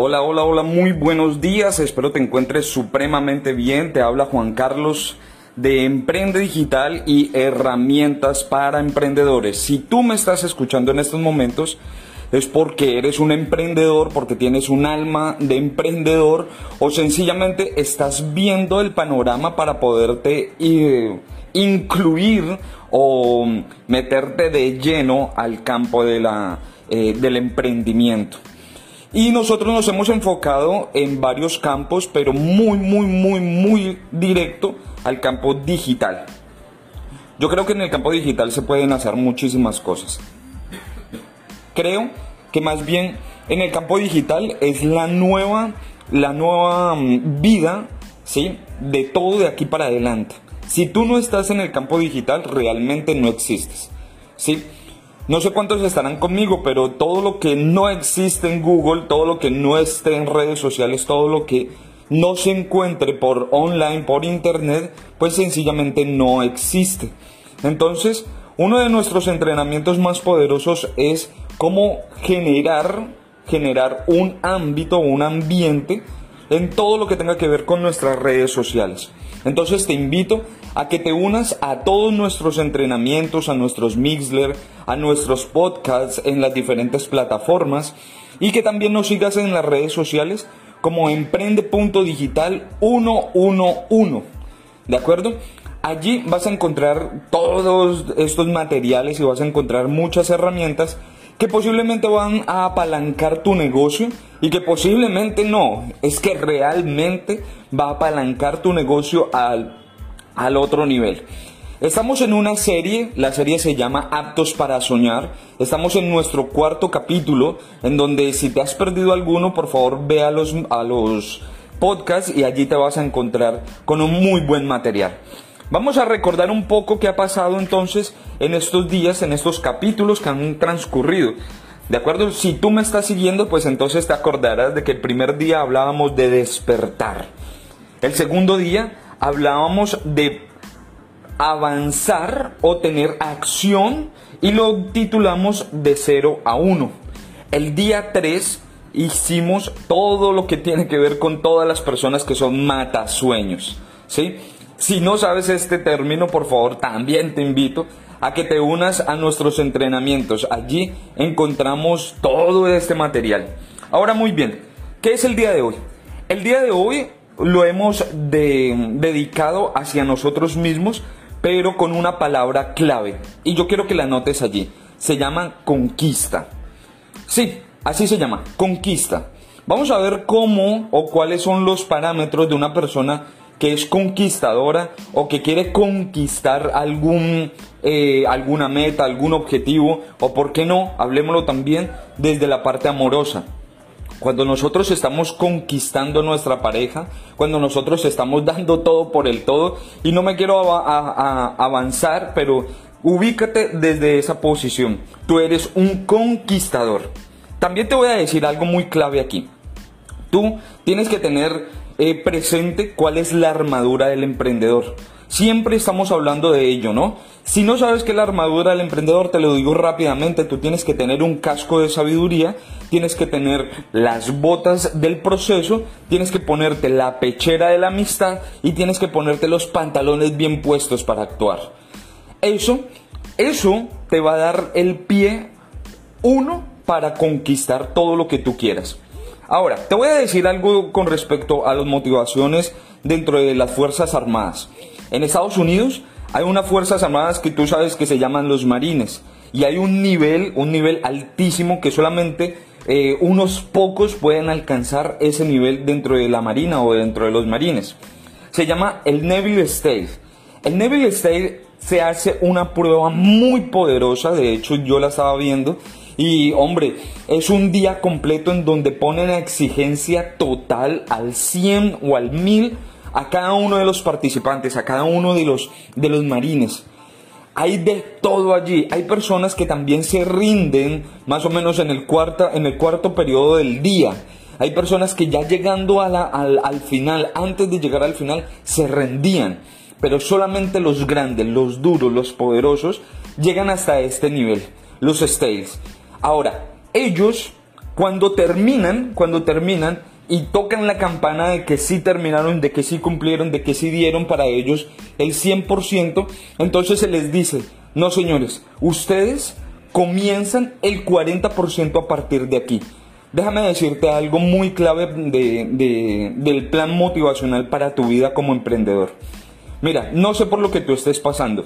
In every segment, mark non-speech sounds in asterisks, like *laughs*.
Hola, hola, hola, muy buenos días. Espero te encuentres supremamente bien. Te habla Juan Carlos de Emprende Digital y herramientas para emprendedores. Si tú me estás escuchando en estos momentos, es porque eres un emprendedor, porque tienes un alma de emprendedor o sencillamente estás viendo el panorama para poderte eh, incluir o meterte de lleno al campo de la, eh, del emprendimiento. Y nosotros nos hemos enfocado en varios campos, pero muy, muy, muy, muy directo al campo digital. Yo creo que en el campo digital se pueden hacer muchísimas cosas. Creo que más bien en el campo digital es la nueva, la nueva mm, vida, ¿sí? De todo de aquí para adelante. Si tú no estás en el campo digital, realmente no existes, ¿sí? No sé cuántos estarán conmigo, pero todo lo que no existe en Google, todo lo que no esté en redes sociales, todo lo que no se encuentre por online, por internet, pues sencillamente no existe. Entonces, uno de nuestros entrenamientos más poderosos es cómo generar, generar un ámbito, un ambiente en todo lo que tenga que ver con nuestras redes sociales. Entonces te invito a que te unas a todos nuestros entrenamientos, a nuestros Mixler, a nuestros podcasts en las diferentes plataformas y que también nos sigas en las redes sociales como emprende.digital 111. ¿De acuerdo? Allí vas a encontrar todos estos materiales y vas a encontrar muchas herramientas que posiblemente van a apalancar tu negocio y que posiblemente no, es que realmente va a apalancar tu negocio al, al otro nivel. Estamos en una serie, la serie se llama Aptos para Soñar. Estamos en nuestro cuarto capítulo, en donde si te has perdido alguno, por favor ve los, a los podcasts y allí te vas a encontrar con un muy buen material. Vamos a recordar un poco qué ha pasado entonces en estos días, en estos capítulos que han transcurrido. ¿De acuerdo? Si tú me estás siguiendo, pues entonces te acordarás de que el primer día hablábamos de despertar. El segundo día hablábamos de avanzar o tener acción y lo titulamos de 0 a 1. El día 3 hicimos todo lo que tiene que ver con todas las personas que son matasueños. ¿Sí? Si no sabes este término, por favor, también te invito a que te unas a nuestros entrenamientos. Allí encontramos todo este material. Ahora muy bien, ¿qué es el día de hoy? El día de hoy lo hemos dedicado hacia nosotros mismos, pero con una palabra clave. Y yo quiero que la notes allí. Se llama conquista. Sí, así se llama, conquista. Vamos a ver cómo o cuáles son los parámetros de una persona que es conquistadora o que quiere conquistar algún, eh, alguna meta, algún objetivo, o por qué no, hablemoslo también desde la parte amorosa. Cuando nosotros estamos conquistando nuestra pareja, cuando nosotros estamos *laughs* dando todo por el todo, y no me quiero avanzar, pero ubícate desde esa posición. Tú eres un conquistador. También te voy a decir algo muy clave aquí. Tú tienes que tener eh, presente cuál es la armadura del emprendedor. Siempre estamos hablando de ello, ¿no? Si no sabes qué es la armadura del emprendedor, te lo digo rápidamente, tú tienes que tener un casco de sabiduría, tienes que tener las botas del proceso, tienes que ponerte la pechera de la amistad y tienes que ponerte los pantalones bien puestos para actuar. Eso, eso te va a dar el pie, uno, para conquistar todo lo que tú quieras. Ahora, te voy a decir algo con respecto a las motivaciones dentro de las Fuerzas Armadas. En Estados Unidos hay unas Fuerzas Armadas que tú sabes que se llaman los Marines. Y hay un nivel, un nivel altísimo que solamente eh, unos pocos pueden alcanzar ese nivel dentro de la Marina o dentro de los Marines. Se llama el Neville State. El Neville State se hace una prueba muy poderosa, de hecho yo la estaba viendo, y hombre, es un día completo en donde ponen exigencia total al 100 o al 1000 a cada uno de los participantes, a cada uno de los, de los marines. Hay de todo allí. Hay personas que también se rinden más o menos en el, cuarta, en el cuarto periodo del día. Hay personas que ya llegando a al, al final, antes de llegar al final, se rendían. Pero solamente los grandes, los duros, los poderosos, llegan hasta este nivel, los Stales. Ahora, ellos Cuando terminan, cuando terminan y tocan la campana de que sí terminaron, de que sí cumplieron, de que sí dieron para ellos el 100%, entonces se les dice, no señores, ustedes comienzan el 40% a partir de aquí. Déjame decirte algo muy clave del plan motivacional para tu vida como emprendedor. Mira, no sé por lo que tú estés pasando,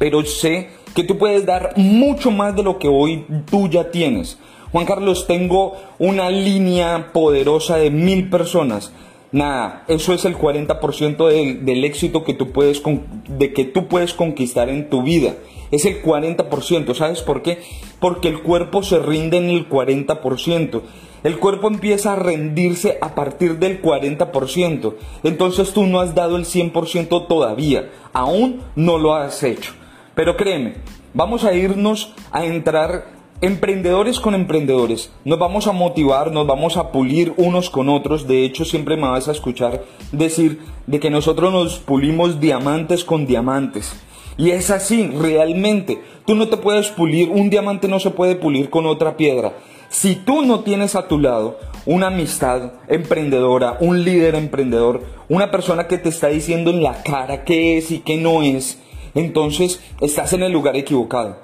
pero sé que tú puedes dar mucho más de lo que hoy tú ya tienes. Juan Carlos, tengo una línea poderosa de mil personas. Nada, eso es el 40% del, éxito que tú puedes de que tú puedes conquistar en tu vida. Es el 40%, ¿sabes por qué? Porque el cuerpo se rinde en el 40%. El cuerpo empieza a rendirse a partir del 40%. Entonces tú no has dado el 100% todavía. Aún no lo has hecho. Pero créeme, vamos a irnos a entrar emprendedores con emprendedores. Nos vamos a motivar, nos vamos a pulir unos con otros. De hecho, siempre me vas a escuchar decir de que nosotros nos pulimos diamantes con diamantes. Y es así, realmente. Tú no te puedes pulir, un diamante no se puede pulir con otra piedra. Si tú no tienes a tu lado una amistad emprendedora, un líder emprendedor, una persona que te está diciendo en la cara qué es y qué no es, entonces estás en el lugar equivocado.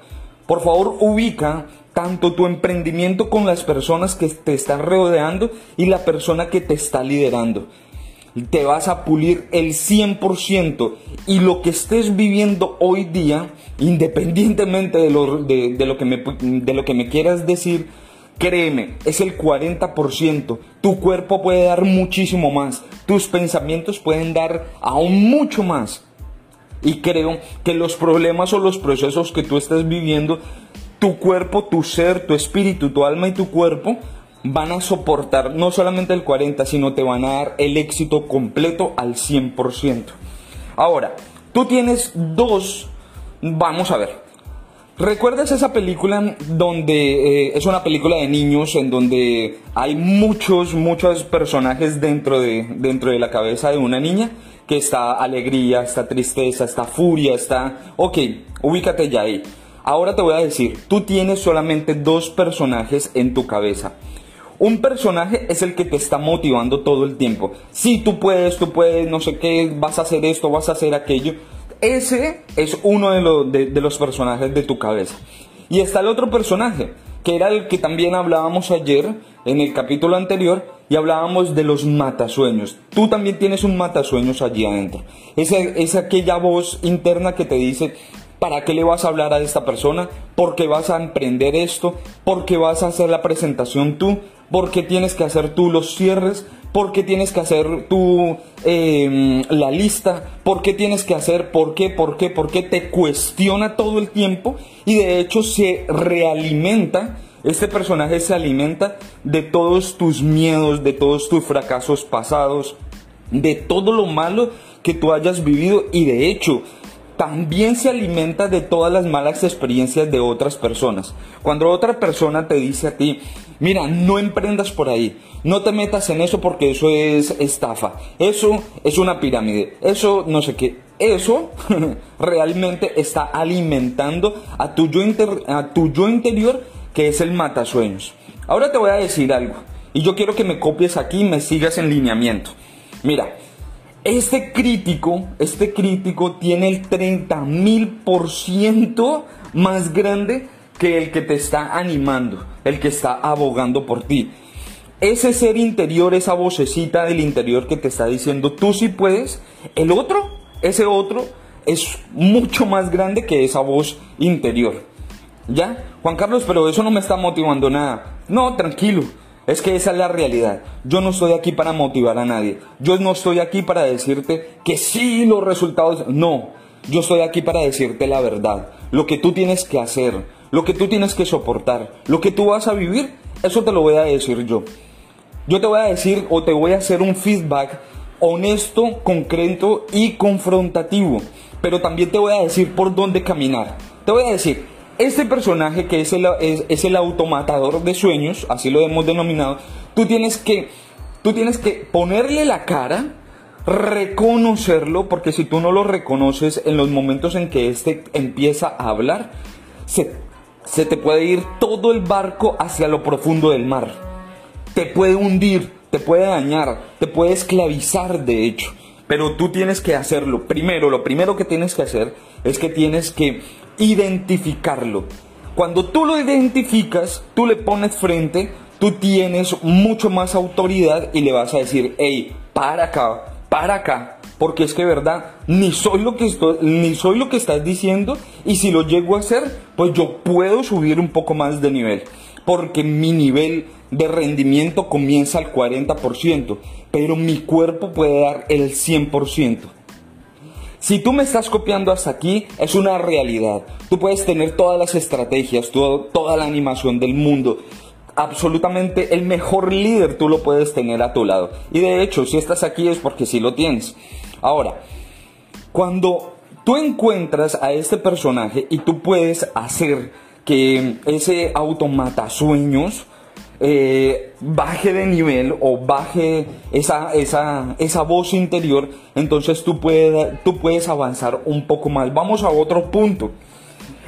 Por favor, ubica tanto tu emprendimiento con las personas que te están rodeando y la persona que te está liderando. Te vas a pulir el 100% y lo que estés viviendo hoy día, independientemente de lo, de, lo, que, me, de lo que me quieras decir, créeme, es el 40%. Tu cuerpo puede dar muchísimo más. Tus pensamientos pueden dar aún mucho más. Y creo que los problemas o los procesos que tú estás viviendo tu cuerpo, tu ser, tu espíritu, tu alma y tu cuerpo van a soportar no solamente el 40, sino te van a dar el éxito completo al 100%. Ahora, tú tienes dos, vamos a ver. ¿Recuerdas esa película donde eh, es una película de niños en donde hay muchos, muchos personajes dentro de, dentro de la cabeza de una niña? Que está alegría, está tristeza, está furia, está... Ok, ubícate ya ahí. Ahora te voy a decir, tú tienes solamente dos personajes en tu cabeza. Un personaje es el que te está motivando todo el tiempo. Si tú puedes, tú puedes, no sé qué, vas a hacer esto, vas a hacer aquello. Ese es uno de los personajes de tu cabeza. Y está el otro personaje, que era el que también hablábamos ayer en el capítulo anterior y hablábamos de los matasueños. Tú también tienes un matasueños allí adentro. Es, es aquella voz interna que te dice, ¿Para qué le vas a hablar a esta persona? ¿Por qué vas a emprender esto? ¿Por qué vas a hacer la presentación tú? ¿Por qué tienes que hacer tú los cierres? ¿Por qué tienes que hacer tú em, la lista? ¿Por qué tienes que hacer? ¿Por qué? ¿Por qué? ¿Por qué? Te cuestiona todo el tiempo y de hecho se realimenta. Este personaje se alimenta de todos tus miedos, de todos tus fracasos pasados, de todo lo malo que tú hayas vivido y de hecho también se alimenta de todas las malas experiencias de otras personas. Cuando otra persona te dice a ti, mira, no emprendas por ahí, no te metas en eso porque eso es estafa, eso es una pirámide, eso no sé qué, eso *laughs* realmente está alimentando a tu yo, a tu yo interior que es el matasueños. Ahora te voy a decir algo y yo quiero que me copies aquí y me sigas en lineamiento. Mira, este crítico, este crítico tiene el 30 mil por ciento más grande que el que te está animando, el que está abogando por ti. Ese ser interior, esa vocecita del interior que te está diciendo tú sí puedes, el otro, ese otro, es mucho más grande que esa voz interior. ¿Ya? Juan Carlos, pero eso no me está motivando nada. No, tranquilo. Es que esa es la realidad. Yo no estoy aquí para motivar a nadie. Yo no estoy aquí para decirte que sí los resultados. No, yo estoy aquí para decirte la verdad. Lo que tú tienes que hacer, lo que tú tienes que soportar, lo que tú vas a vivir, eso te lo voy a decir yo. Yo te voy a decir o te voy a hacer un feedback honesto, concreto y confrontativo. Pero también te voy a decir por dónde caminar. Te voy a decir, este personaje que es el, es, el automatador de sueños, así lo hemos denominado, tú tienes que, tú tienes que ponerle la cara, reconocerlo, porque si tú no lo reconoces en los momentos en que este empieza a hablar, se, se te puede ir todo el barco hacia lo profundo del mar. te puede hundir, te puede dañar, te puede esclavizar de hecho. Pero tú tienes que hacerlo. Primero, lo primero que tienes que hacer es que tienes que identificarlo. Cuando tú lo identificas, tú le pones frente, tú tienes mucho más autoridad y le vas a decir, hey, para acá, para acá, porque es que verdad, ni soy lo que estoy, ni soy lo que estás diciendo y si lo llego a hacer, pues yo puedo subir un poco más de nivel, porque mi nivel de rendimiento comienza al 40%, pero mi cuerpo puede dar el 100%. Si tú me estás copiando hasta aquí, es una realidad. Tú puedes tener todas las estrategias, toda la animación del mundo. Absolutamente el mejor líder tú lo puedes tener a tu lado. Y de hecho, si estás aquí es porque sí lo tienes. Ahora, cuando tú encuentras a este personaje y tú puedes hacer que ese automata sueños eh, baje de nivel o baje esa, esa, esa voz interior, entonces tú, puedes, tú puedes avanzar un poco más. Vamos a otro punto.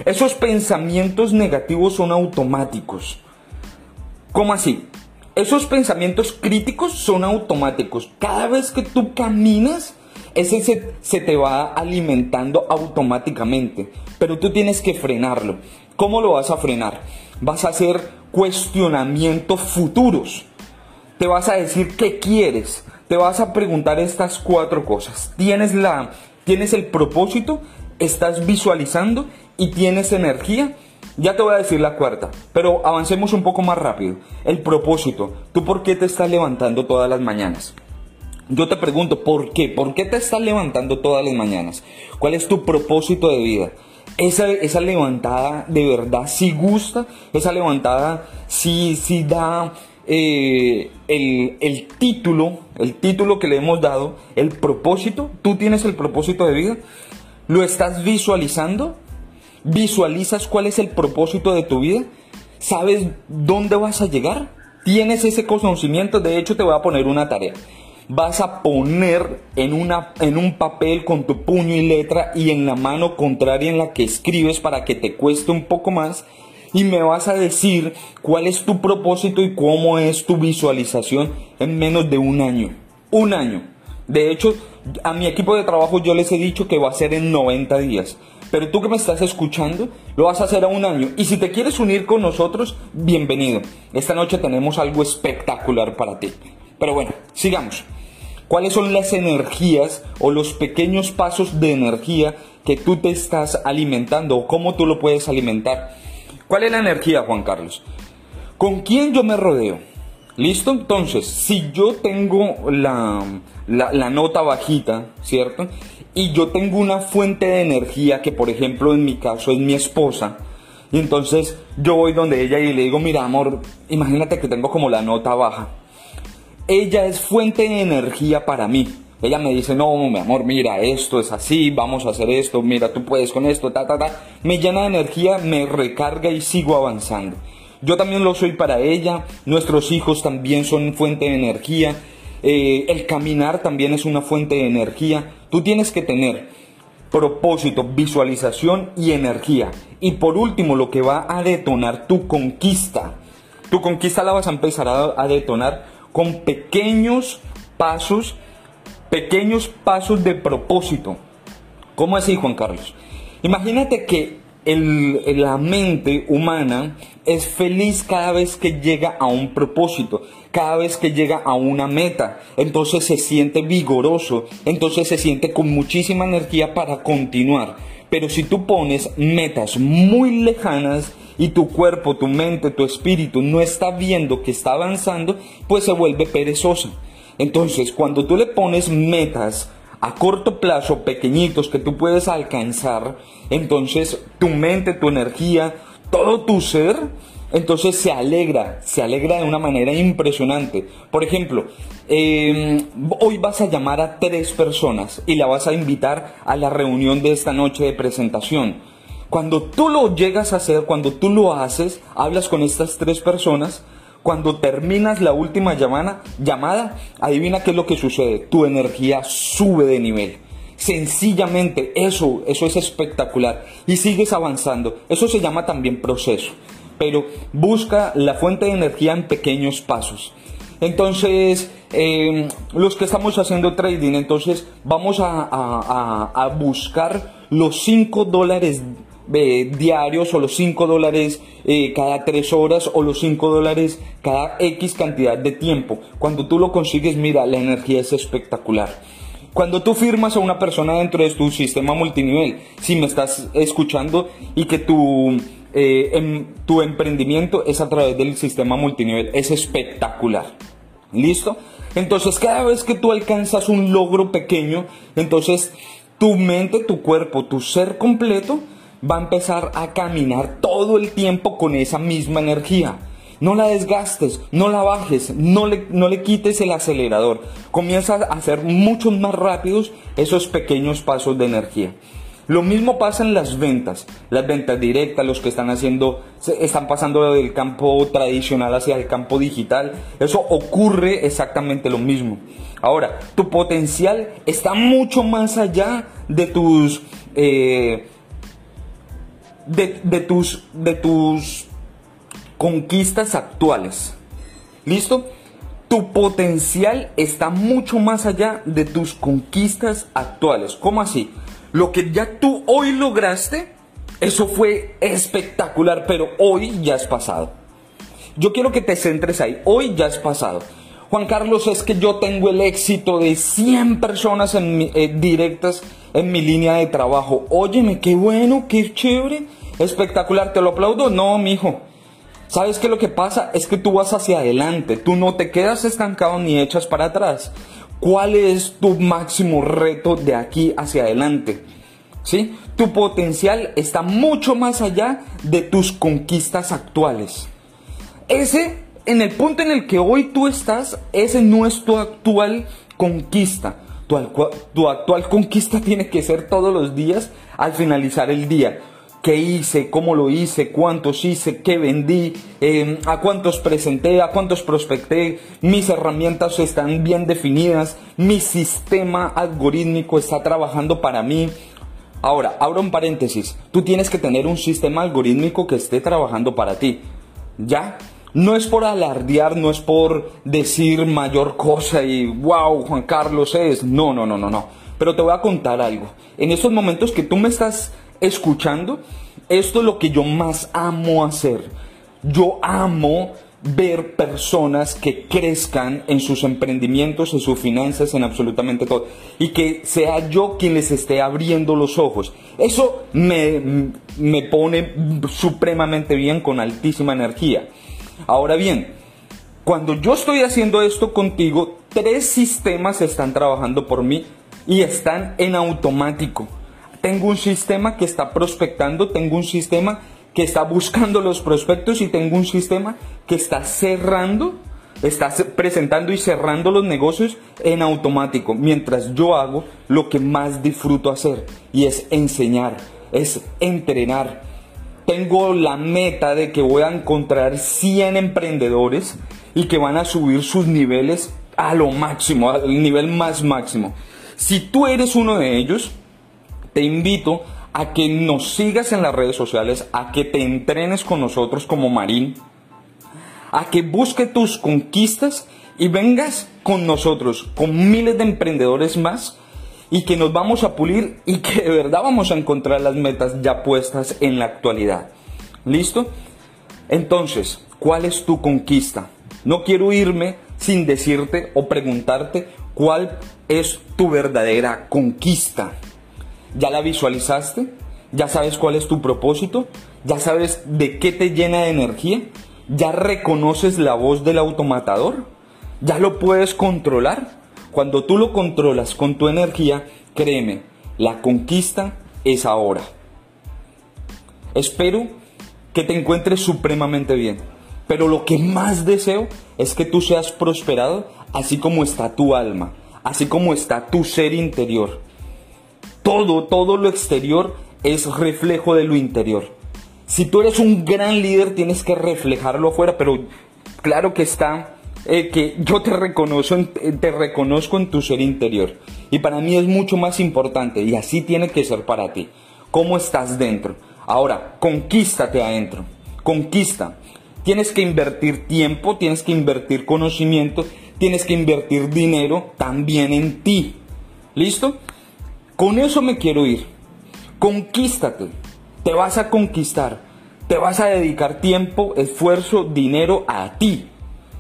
Esos pensamientos negativos son automáticos. ¿Cómo así? Esos pensamientos críticos son automáticos. Cada vez que tú caminas, ese se, se, te va alimentando automáticamente. Pero tú tienes que frenarlo. ¿Cómo lo vas a frenar? Vas a hacer cuestionamientos futuros. Te vas a decir qué quieres. Te vas a preguntar estas cuatro cosas. Tienes la tienes el propósito, estás visualizando y tienes energía. Ya te voy a decir la cuarta, pero avancemos un poco más rápido. El propósito. ¿Tú por qué te estás levantando todas las mañanas? Yo te pregunto, ¿por qué? ¿Por qué te estás levantando todas las mañanas? ¿Cuál es tu propósito de vida? Esa, levantada de verdad si gusta, esa levantada si, si da eh, el, el, título, el título que le hemos dado, el propósito, tú tienes el propósito de vida, lo estás visualizando, visualizas cuál es el propósito de tu vida, sabes dónde vas a llegar, tienes ese conocimiento, de hecho te voy a poner una tarea vas a poner en, una, en un papel con tu puño y letra y en la mano contraria en la que escribes para que te cueste un poco más y me vas a decir cuál es tu propósito y cómo es tu visualización en menos de un año. Un año. De hecho, a mi equipo de trabajo yo les he dicho que va a ser en 90 días. Pero tú que me estás escuchando, lo vas a hacer a un año. Y si te quieres unir con nosotros, bienvenido. Esta noche tenemos algo espectacular para ti. Pero bueno, sigamos cuáles son las energías o los pequeños pasos de energía que tú te estás alimentando o cómo tú lo puedes alimentar. ¿Cuál es la energía, Juan Carlos? ¿Con quién yo me rodeo? ¿Listo? Entonces, si yo tengo la, la, nota bajita, ¿cierto? Y yo tengo una fuente de energía que, por ejemplo, en mi caso es mi esposa, y entonces yo voy donde ella y le digo, mira, amor, imagínate que tengo como la nota baja ella es fuente de energía para mí. Ella me dice, no, mi amor, mira, esto es así, vamos a hacer esto, mira, tú puedes con esto, ta, ta, ta. Me llena de energía, me recarga y sigo avanzando. Yo también lo soy para ella, nuestros hijos también son fuente de energía, eh, el caminar también es una fuente de energía. Tú tienes que tener propósito, visualización y energía. Y por último, lo que va a detonar tu conquista. Tu conquista la vas a empezar a detonar con pequeños pasos, pequeños pasos de propósito. ¿Cómo así, Juan Carlos? Imagínate que la mente humana es feliz cada vez que llega a un propósito, cada vez que llega a una meta. Entonces se siente vigoroso, entonces se siente con muchísima energía para continuar. Pero si tú pones metas muy lejanas y tu cuerpo, tu mente, tu espíritu no está viendo que está avanzando, pues se vuelve perezosa. Entonces, cuando tú le pones metas a corto plazo, pequeñitos, que tú puedes alcanzar, entonces tu mente, tu energía, todo tu ser, entonces se alegra, se alegra de una manera impresionante. Por ejemplo, em, hoy vas a llamar a tres personas y la vas a invitar a la reunión de esta noche de presentación. Cuando tú lo llegas a hacer, cuando tú lo haces, hablas con estas tres personas, cuando terminas la última llamada, llamada, adivina qué es lo que sucede. Tu energía sube de nivel. Sencillamente, eso, eso es espectacular. Y sigues avanzando. Eso se llama también proceso. Pero busca la fuente de energía en pequeños pasos. Entonces, em, los que estamos haciendo trading, entonces vamos a, buscar los 5 dólares eh, diarios o los 5 dólares eh, cada 3 horas o los 5 dólares cada X cantidad de tiempo. Cuando tú lo consigues, mira, la energía es espectacular. Cuando tú firmas a una persona dentro de tu sistema multinivel, si me estás escuchando y que tu, eh, em, tu emprendimiento es a través del sistema multinivel, es espectacular. ¿Listo? Entonces cada vez que tú alcanzas un logro pequeño, entonces tu mente, tu cuerpo, tu ser completo va a empezar a caminar todo el tiempo con esa misma energía. No la desgastes, no la bajes, no le, no le quites el acelerador. Comienza a hacer mucho más rápidos esos pequeños pasos de energía. Lo mismo pasa en las ventas, las ventas directas, los que están haciendo, están pasando del campo tradicional hacia el campo digital. Eso ocurre exactamente lo mismo. Ahora, tu potencial está mucho más allá de tus, eh, de, tus, de tus conquistas actuales. ¿Listo? Tu potencial está mucho más allá de tus conquistas actuales. ¿Cómo así? Lo que ya tú hoy lograste, eso fue espectacular, pero hoy ya es pasado. Yo quiero que te centres ahí, hoy ya es pasado. Juan Carlos, es que yo tengo el éxito de 100 personas en eh, directas en mi línea de trabajo. Óyeme, qué bueno, qué chévere, espectacular, te lo aplaudo. No, mijo. ¿Sabes qué lo que pasa? Es que tú vas hacia adelante, tú no te quedas estancado ni echas para atrás. ¿Cuál es tu máximo reto de aquí hacia adelante? ¿Sí? Tu potencial está mucho más allá de tus conquistas actuales. Ese, en el punto en el que hoy tú estás, ese no es tu actual conquista. Tu, tu actual conquista *laughs* tiene que ser todos los días al finalizar el día qué hice, cómo lo hice, cuántos hice, qué vendí, em, a cuántos presenté, a cuántos prospecté, mis herramientas están bien definidas, mi sistema algorítmico está trabajando para mí. Ahora, abro un paréntesis, tú tienes que tener un sistema algorítmico que esté trabajando para ti. ¿Ya? No es por alardear, no es por decir mayor cosa y wow, Juan Carlos es. No, no, no, no, no. Pero te voy a contar algo. En estos momentos que tú me estás escuchando, esto es lo que yo más amo hacer. Yo amo ver personas que crezcan en sus emprendimientos, en sus finanzas, en absolutamente todo. Y que sea yo quien les esté abriendo los ojos. Eso me, me pone supremamente bien con altísima energía. Ahora bien, cuando yo estoy haciendo esto contigo, tres sistemas están trabajando por mí y están en automático tengo un sistema que está prospectando, tengo un sistema que está buscando los prospectos y tengo un sistema que está cerrando, está presentando y cerrando los negocios en automático, mientras yo hago lo que más disfruto hacer y es enseñar, es entrenar. Tengo la meta de que voy a encontrar 100 emprendedores y que van a subir sus niveles a lo máximo, al nivel más máximo. Si tú eres uno de ellos, te invito a que nos sigas en las redes sociales, a que te entrenes con nosotros como Marín, a que busque tus conquistas y vengas con nosotros, con miles de emprendedores más y que nos vamos a pulir y que de verdad vamos a encontrar las metas ya puestas en la actualidad. ¿Listo? Entonces, ¿cuál es tu conquista? No quiero irme sin decirte o preguntarte cuál es tu verdadera conquista. ¿Ya la visualizaste? ¿Ya sabes cuál es tu propósito? ¿Ya sabes de qué te llena de energía? ¿Ya reconoces la voz del automatador? ¿Ya lo puedes controlar? Cuando tú lo controlas con tu energía, créeme, la conquista es ahora. Espero que te encuentres supremamente bien, pero lo que más deseo es que tú seas prosperado así como está tu alma, así como está tu ser interior todo, todo lo exterior es reflejo de lo interior. Si tú eres un gran líder, tienes que reflejarlo afuera, pero claro que está eh, que yo te reconozco, te reconozco en tu ser interior. Y para mí es mucho más importante, y así tiene que ser para ti. ¿Cómo estás dentro? Ahora, conquístate adentro. Conquista. Tienes que invertir tiempo, tienes que invertir conocimiento, tienes que invertir dinero también en ti. ¿Listo? Con eso me quiero ir. Conquístate. Te vas a conquistar. Te vas a dedicar tiempo, esfuerzo, dinero a ti.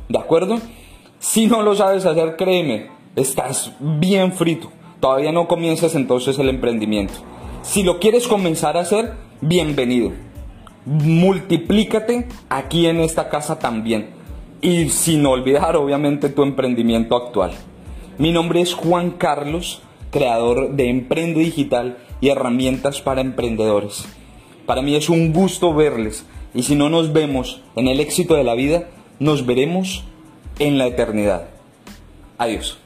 ¿De acuerdo? Si no lo sabes hacer, créeme, estás bien frito. Todavía no comienzas entonces el emprendimiento. Si lo quieres comenzar a hacer, bienvenido. Multiplícate aquí en esta casa también. Y sin olvidar, obviamente, tu emprendimiento actual. Mi nombre es Juan Carlos, creador de Emprende Digital y herramientas para emprendedores. Para mí es un gusto verles y si no nos vemos en el éxito de la vida, nos veremos en la eternidad. Adiós.